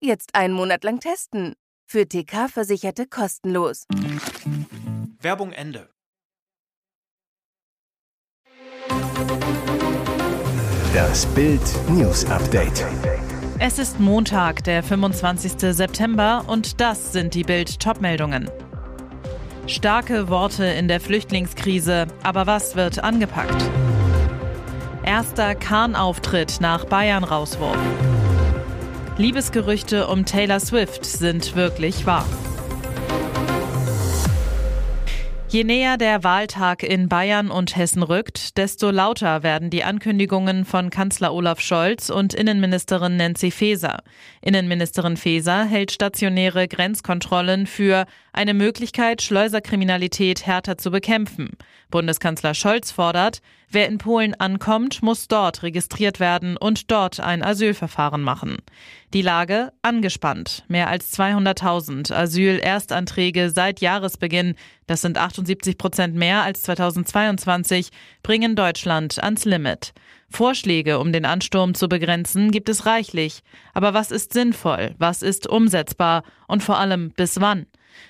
Jetzt einen Monat lang testen. Für TK-Versicherte kostenlos. Werbung Ende. Das Bild News Update. Es ist Montag, der 25. September und das sind die Bild Topmeldungen. Starke Worte in der Flüchtlingskrise, aber was wird angepackt? Erster Kahn-Auftritt nach Bayern-Rauswurf. Liebesgerüchte um Taylor Swift sind wirklich wahr. Je näher der Wahltag in Bayern und Hessen rückt, desto lauter werden die Ankündigungen von Kanzler Olaf Scholz und Innenministerin Nancy Faeser. Innenministerin Faeser hält stationäre Grenzkontrollen für eine Möglichkeit, Schleuserkriminalität härter zu bekämpfen. Bundeskanzler Scholz fordert, wer in Polen ankommt, muss dort registriert werden und dort ein Asylverfahren machen. Die Lage angespannt. Mehr als 200.000 Asylerstanträge seit Jahresbeginn, das sind 78 Prozent mehr als 2022, bringen Deutschland ans Limit. Vorschläge, um den Ansturm zu begrenzen, gibt es reichlich. Aber was ist sinnvoll? Was ist umsetzbar? Und vor allem bis wann?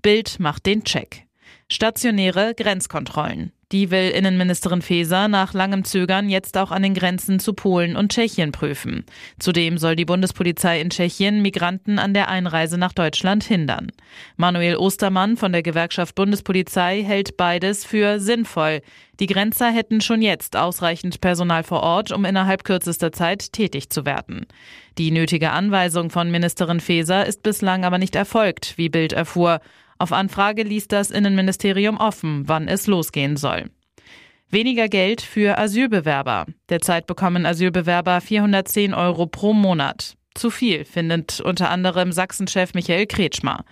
Bild macht den Check. Stationäre Grenzkontrollen. Die will Innenministerin Faeser nach langem Zögern jetzt auch an den Grenzen zu Polen und Tschechien prüfen. Zudem soll die Bundespolizei in Tschechien Migranten an der Einreise nach Deutschland hindern. Manuel Ostermann von der Gewerkschaft Bundespolizei hält beides für sinnvoll. Die Grenzer hätten schon jetzt ausreichend Personal vor Ort, um innerhalb kürzester Zeit tätig zu werden. Die nötige Anweisung von Ministerin Faeser ist bislang aber nicht erfolgt, wie Bild erfuhr. Auf Anfrage ließ das Innenministerium offen, wann es losgehen soll. Weniger Geld für Asylbewerber. Derzeit bekommen Asylbewerber 410 Euro pro Monat. Zu viel, findet unter anderem Sachsenchef Michael Kretschmer.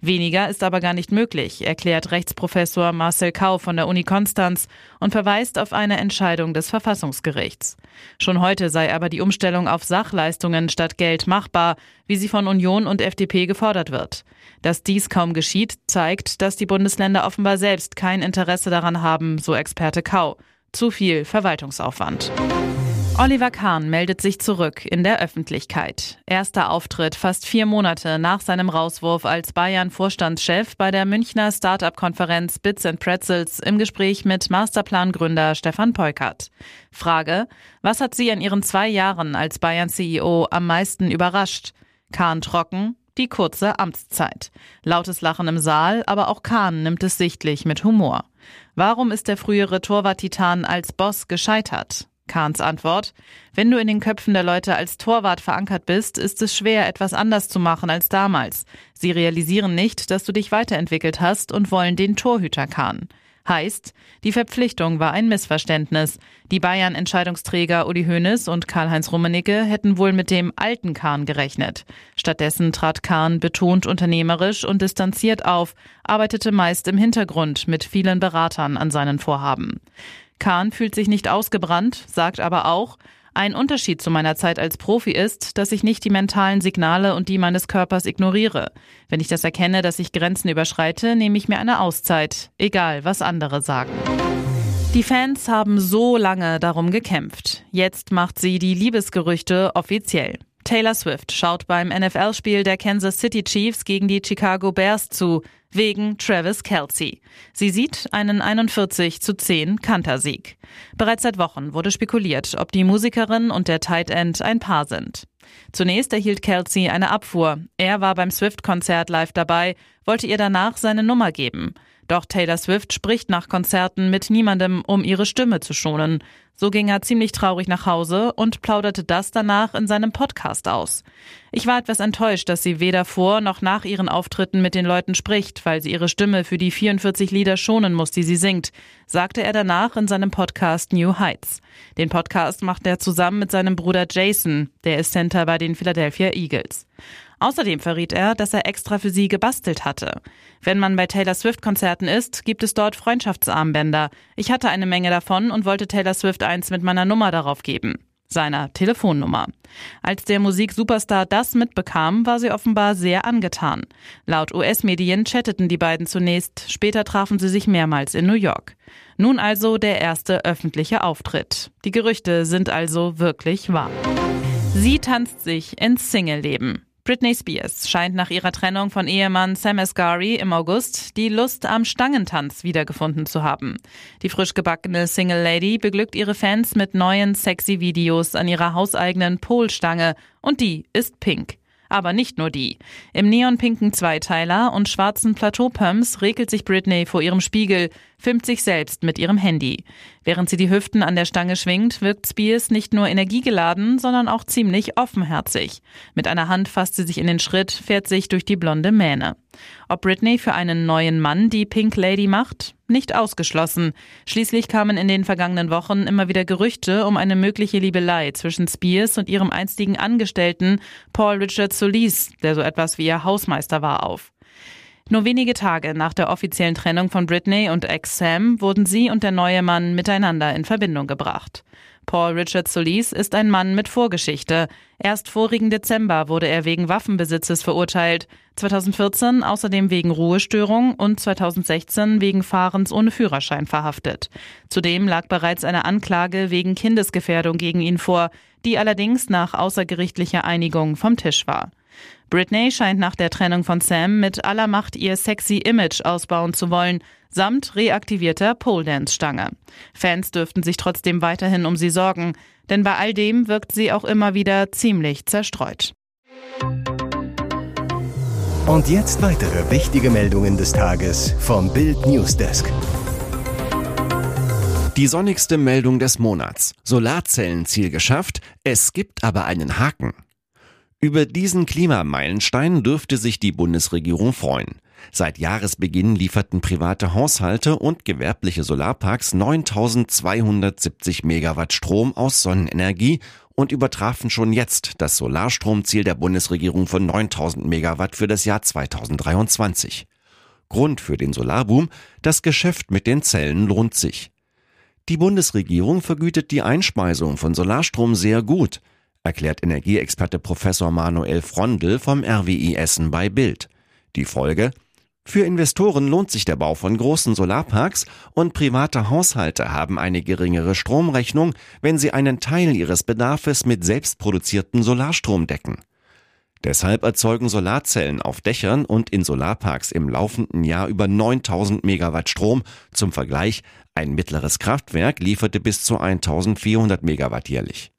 Weniger ist aber gar nicht möglich, erklärt Rechtsprofessor Marcel Kau von der Uni Konstanz und verweist auf eine Entscheidung des Verfassungsgerichts. Schon heute sei aber die Umstellung auf Sachleistungen statt Geld machbar, wie sie von Union und FDP gefordert wird. Dass dies kaum geschieht, zeigt, dass die Bundesländer offenbar selbst kein Interesse daran haben, so Experte Kau. Zu viel Verwaltungsaufwand. Oliver Kahn meldet sich zurück in der Öffentlichkeit. Erster Auftritt fast vier Monate nach seinem Rauswurf als Bayern-Vorstandschef bei der Münchner Start-up-Konferenz Bits and Pretzels im Gespräch mit Masterplan-Gründer Stefan Peukert. Frage, was hat Sie an Ihren zwei Jahren als Bayern-CEO am meisten überrascht? Kahn trocken, die kurze Amtszeit. Lautes Lachen im Saal, aber auch Kahn nimmt es sichtlich mit Humor. Warum ist der frühere Torwart-Titan als Boss gescheitert? Kahns Antwort. Wenn du in den Köpfen der Leute als Torwart verankert bist, ist es schwer, etwas anders zu machen als damals. Sie realisieren nicht, dass du dich weiterentwickelt hast und wollen den Torhüter Kahn. Heißt, die Verpflichtung war ein Missverständnis. Die Bayern-Entscheidungsträger Uli Hoeneß und Karl-Heinz Rummenigge hätten wohl mit dem alten Kahn gerechnet. Stattdessen trat Kahn betont unternehmerisch und distanziert auf, arbeitete meist im Hintergrund mit vielen Beratern an seinen Vorhaben. Kahn fühlt sich nicht ausgebrannt, sagt aber auch, ein Unterschied zu meiner Zeit als Profi ist, dass ich nicht die mentalen Signale und die meines Körpers ignoriere. Wenn ich das erkenne, dass ich Grenzen überschreite, nehme ich mir eine Auszeit, egal was andere sagen. Die Fans haben so lange darum gekämpft. Jetzt macht sie die Liebesgerüchte offiziell. Taylor Swift schaut beim NFL-Spiel der Kansas City Chiefs gegen die Chicago Bears zu wegen Travis Kelsey. Sie sieht einen 41 zu 10 Kantersieg. Bereits seit Wochen wurde spekuliert, ob die Musikerin und der Tight End ein Paar sind. Zunächst erhielt Kelsey eine Abfuhr. Er war beim Swift-Konzert live dabei, wollte ihr danach seine Nummer geben. Doch Taylor Swift spricht nach Konzerten mit niemandem, um ihre Stimme zu schonen. So ging er ziemlich traurig nach Hause und plauderte das danach in seinem Podcast aus. Ich war etwas enttäuscht, dass sie weder vor noch nach ihren Auftritten mit den Leuten spricht, weil sie ihre Stimme für die 44 Lieder schonen muss, die sie singt, sagte er danach in seinem Podcast New Heights. Den Podcast macht er zusammen mit seinem Bruder Jason, der ist Center bei den Philadelphia Eagles. Außerdem verriet er, dass er extra für sie gebastelt hatte. Wenn man bei Taylor Swift-Konzerten ist, gibt es dort Freundschaftsarmbänder. Ich hatte eine Menge davon und wollte Taylor Swift eins mit meiner Nummer darauf geben seiner Telefonnummer. Als der Musiksuperstar das mitbekam, war sie offenbar sehr angetan. Laut US-Medien chatteten die beiden zunächst, später trafen sie sich mehrmals in New York. Nun also der erste öffentliche Auftritt. Die Gerüchte sind also wirklich wahr. Sie tanzt sich ins Single-Leben. Britney Spears scheint nach ihrer Trennung von Ehemann Sam Asghari im August die Lust am Stangentanz wiedergefunden zu haben. Die frisch gebackene Single Lady beglückt ihre Fans mit neuen sexy Videos an ihrer hauseigenen Polstange und die ist pink. Aber nicht nur die. Im neonpinken Zweiteiler und schwarzen Plateaupumps regelt sich Britney vor ihrem Spiegel, filmt sich selbst mit ihrem Handy. Während sie die Hüften an der Stange schwingt, wirkt Spears nicht nur energiegeladen, sondern auch ziemlich offenherzig. Mit einer Hand fasst sie sich in den Schritt, fährt sich durch die blonde Mähne. Ob Britney für einen neuen Mann die Pink Lady macht? Nicht ausgeschlossen. Schließlich kamen in den vergangenen Wochen immer wieder Gerüchte um eine mögliche Liebelei zwischen Spears und ihrem einstigen Angestellten Paul Richard Solis, der so etwas wie ihr Hausmeister war, auf. Nur wenige Tage nach der offiziellen Trennung von Britney und Ex Sam wurden sie und der neue Mann miteinander in Verbindung gebracht. Paul Richard Solis ist ein Mann mit Vorgeschichte. Erst vorigen Dezember wurde er wegen Waffenbesitzes verurteilt, 2014 außerdem wegen Ruhestörung und 2016 wegen Fahrens ohne Führerschein verhaftet. Zudem lag bereits eine Anklage wegen Kindesgefährdung gegen ihn vor, die allerdings nach außergerichtlicher Einigung vom Tisch war. Britney scheint nach der Trennung von Sam mit aller Macht ihr sexy Image ausbauen zu wollen, samt reaktivierter Pole Dance Stange. Fans dürften sich trotzdem weiterhin um sie sorgen, denn bei all dem wirkt sie auch immer wieder ziemlich zerstreut. Und jetzt weitere wichtige Meldungen des Tages vom Bild Newsdesk. Die sonnigste Meldung des Monats. Solarzellenziel geschafft, es gibt aber einen Haken. Über diesen Klimameilenstein dürfte sich die Bundesregierung freuen. Seit Jahresbeginn lieferten private Haushalte und gewerbliche Solarparks 9270 Megawatt Strom aus Sonnenenergie und übertrafen schon jetzt das Solarstromziel der Bundesregierung von 9000 Megawatt für das Jahr 2023. Grund für den Solarboom, das Geschäft mit den Zellen lohnt sich. Die Bundesregierung vergütet die Einspeisung von Solarstrom sehr gut – erklärt Energieexperte Professor Manuel Frondel vom RWI Essen bei Bild. Die Folge? Für Investoren lohnt sich der Bau von großen Solarparks und private Haushalte haben eine geringere Stromrechnung, wenn sie einen Teil ihres Bedarfes mit selbstproduzierten Solarstrom decken. Deshalb erzeugen Solarzellen auf Dächern und in Solarparks im laufenden Jahr über 9000 Megawatt Strom. Zum Vergleich, ein mittleres Kraftwerk lieferte bis zu 1400 Megawatt jährlich.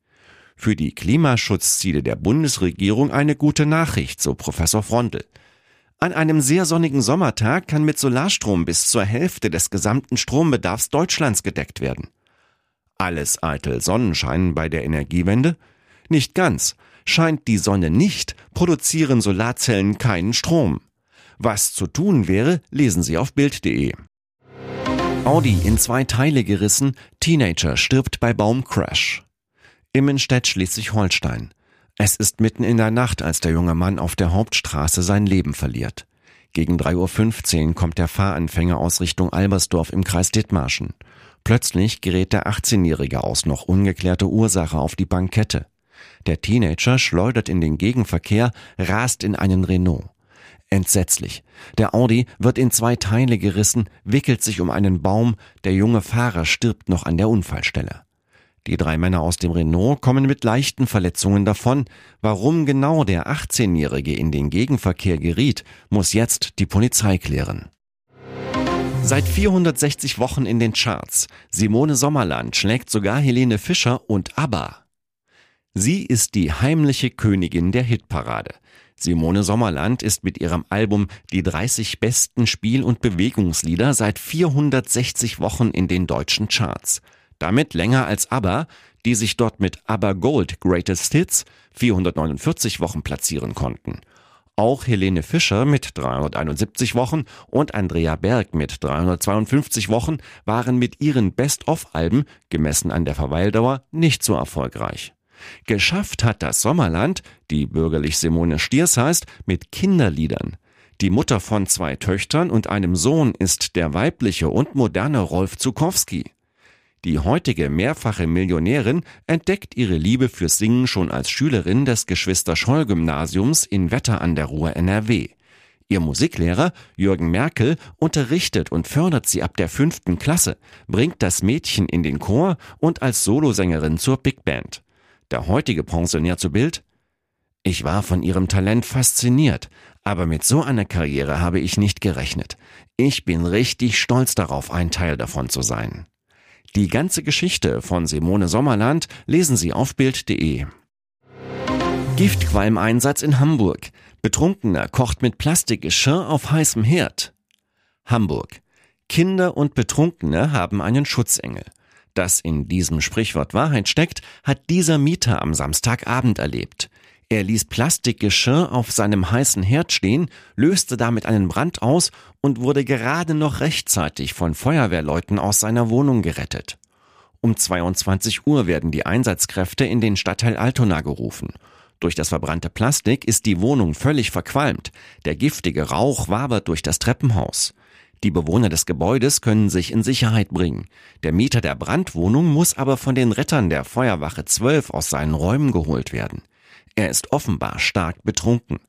Für die Klimaschutzziele der Bundesregierung eine gute Nachricht, so Professor Frontl. An einem sehr sonnigen Sommertag kann mit Solarstrom bis zur Hälfte des gesamten Strombedarfs Deutschlands gedeckt werden. Alles eitel Sonnenschein bei der Energiewende? Nicht ganz. Scheint die Sonne nicht, produzieren Solarzellen keinen Strom. Was zu tun wäre, lesen Sie auf Bild.de. Audi in zwei Teile gerissen, Teenager stirbt bei Baumcrash. Immenstedt, Schleswig-Holstein. Es ist mitten in der Nacht, als der junge Mann auf der Hauptstraße sein Leben verliert. Gegen 3.15 Uhr kommt der Fahranfänger aus Richtung Albersdorf im Kreis Dithmarschen. Plötzlich gerät der 18-Jährige aus noch ungeklärter Ursache auf die Bankette. Der Teenager schleudert in den Gegenverkehr, rast in einen Renault. Entsetzlich. Der Audi wird in zwei Teile gerissen, wickelt sich um einen Baum, der junge Fahrer stirbt noch an der Unfallstelle. Die drei Männer aus dem Renault kommen mit leichten Verletzungen davon. Warum genau der 18-Jährige in den Gegenverkehr geriet, muss jetzt die Polizei klären. Seit 460 Wochen in den Charts. Simone Sommerland schlägt sogar Helene Fischer und ABBA. Sie ist die heimliche Königin der Hitparade. Simone Sommerland ist mit ihrem Album Die 30 besten Spiel- und Bewegungslieder seit 460 Wochen in den deutschen Charts. Damit länger als ABBA, die sich dort mit ABBA Gold Greatest Hits 449 Wochen platzieren konnten. Auch Helene Fischer mit 371 Wochen und Andrea Berg mit 352 Wochen waren mit ihren Best-of-Alben, gemessen an der Verweildauer, nicht so erfolgreich. Geschafft hat das Sommerland, die bürgerlich Simone Stiers heißt, mit Kinderliedern. Die Mutter von zwei Töchtern und einem Sohn ist der weibliche und moderne Rolf Zukowski. Die heutige mehrfache Millionärin entdeckt ihre Liebe fürs Singen schon als Schülerin des Geschwister-Scholl-Gymnasiums in Wetter an der Ruhr NRW. Ihr Musiklehrer Jürgen Merkel unterrichtet und fördert sie ab der fünften Klasse, bringt das Mädchen in den Chor und als Solosängerin zur Big Band. Der heutige Pensionär zu Bild Ich war von ihrem Talent fasziniert, aber mit so einer Karriere habe ich nicht gerechnet. Ich bin richtig stolz darauf, ein Teil davon zu sein. Die ganze Geschichte von Simone Sommerland lesen Sie auf Bild.de. Giftqualmeinsatz in Hamburg. Betrunkener kocht mit Plastikgeschirr auf heißem Herd. Hamburg. Kinder und Betrunkene haben einen Schutzengel. Dass in diesem Sprichwort Wahrheit steckt, hat dieser Mieter am Samstagabend erlebt. Er ließ Plastikgeschirr auf seinem heißen Herd stehen, löste damit einen Brand aus und wurde gerade noch rechtzeitig von Feuerwehrleuten aus seiner Wohnung gerettet. Um 22 Uhr werden die Einsatzkräfte in den Stadtteil Altona gerufen. Durch das verbrannte Plastik ist die Wohnung völlig verqualmt. Der giftige Rauch wabert durch das Treppenhaus. Die Bewohner des Gebäudes können sich in Sicherheit bringen. Der Mieter der Brandwohnung muss aber von den Rettern der Feuerwache 12 aus seinen Räumen geholt werden. Er ist offenbar stark betrunken.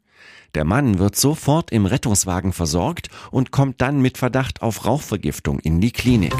Der Mann wird sofort im Rettungswagen versorgt und kommt dann mit Verdacht auf Rauchvergiftung in die Klinik.